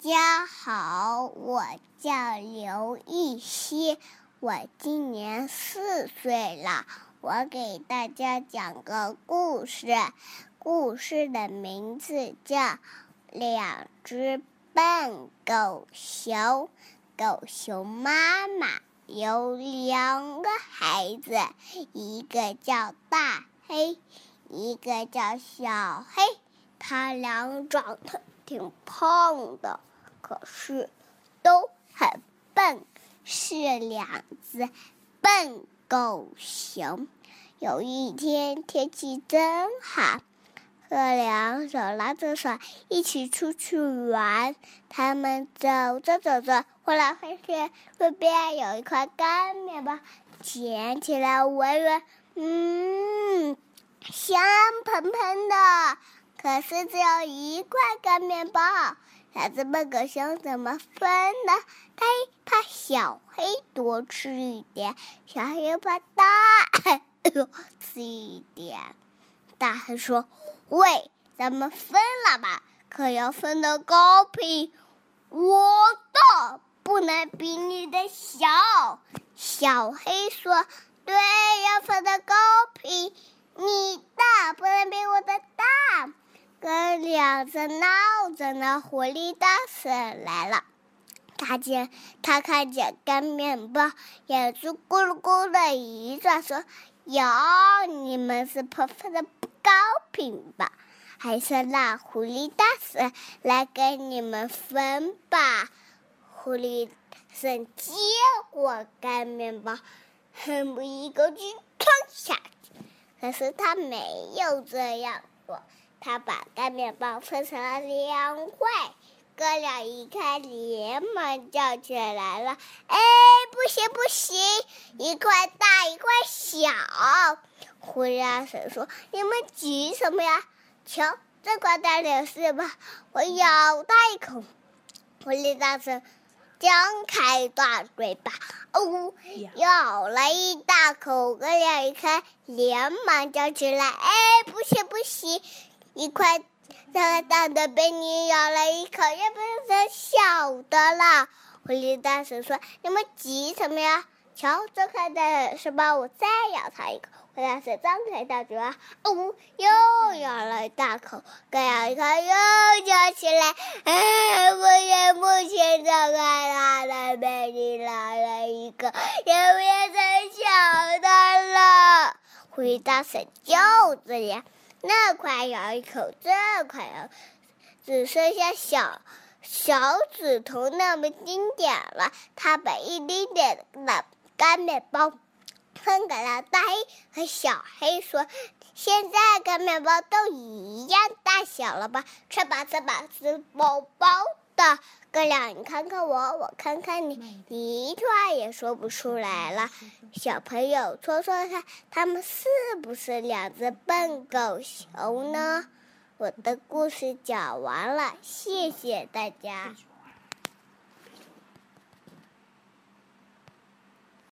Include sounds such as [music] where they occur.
家好，我叫刘艺希，我今年四岁了。我给大家讲个故事，故事的名字叫《两只笨狗熊》。狗熊妈妈有两个孩子，一个叫大黑，一个叫小黑，他俩长得挺胖的。可是，都很笨，是两只笨狗熊。有一天天气真好，哥俩手拉着手一起出去玩。他们走着走着，忽然发现路边有一块干面包，捡起来闻闻，嗯，香喷喷的。可是只有一块干面包。两只笨狗熊怎么分呢？他怕小黑多吃一点，小黑又怕大 [coughs] 多吃一点。大黑说：“喂，咱们分了吧，可要分的公平。我的不能比你的小。”小黑说：“对，要分的公平。你的不能比我的大。”哥俩正闹着呢，狐狸大婶来了。他见他看见干面包，眼珠咕噜咕的一转，说：“哟，你们是怕分的不公平吧？还是让狐狸大婶来给你们分吧。”狐狸婶接过干面包，恨不一口气吞下去。可是他没有这样做。他把干面包分成了两块，哥俩一看，连忙叫起来了：“哎，不行不行，一块大一块小！”狐狸大婶说：“你们急什么呀？瞧，这块大点是吧？我咬它一口。”狐狸大婶张开大嘴巴，哦，咬了一大口。哥俩一看，连忙叫起来：“哎，不行不行！”一块大大的被你咬了一口，又变成小的了。狐狸大婶说：“你们急什么呀？瞧，这块的是吧？我再咬它一口。”狐狸大婶张开大嘴巴，哦，又咬了一大口。再咬一口，又叫起来：“哎，不行不行，这块大的被你咬了一口，又变成小的了。”狐狸大婶就这样。那块咬一口，这块咬，只剩下小小指头那么丁点了。他把一丁点的干面包分给了大黑和小黑，说：“现在干面包都一样大小了吧？吃吧，吃吧，吃饱饱的。哥俩，你看看我，我看看你，一句话也说不出来了。小朋友，说说看，他们是不是两只笨狗熊呢？我的故事讲完了，谢谢大家。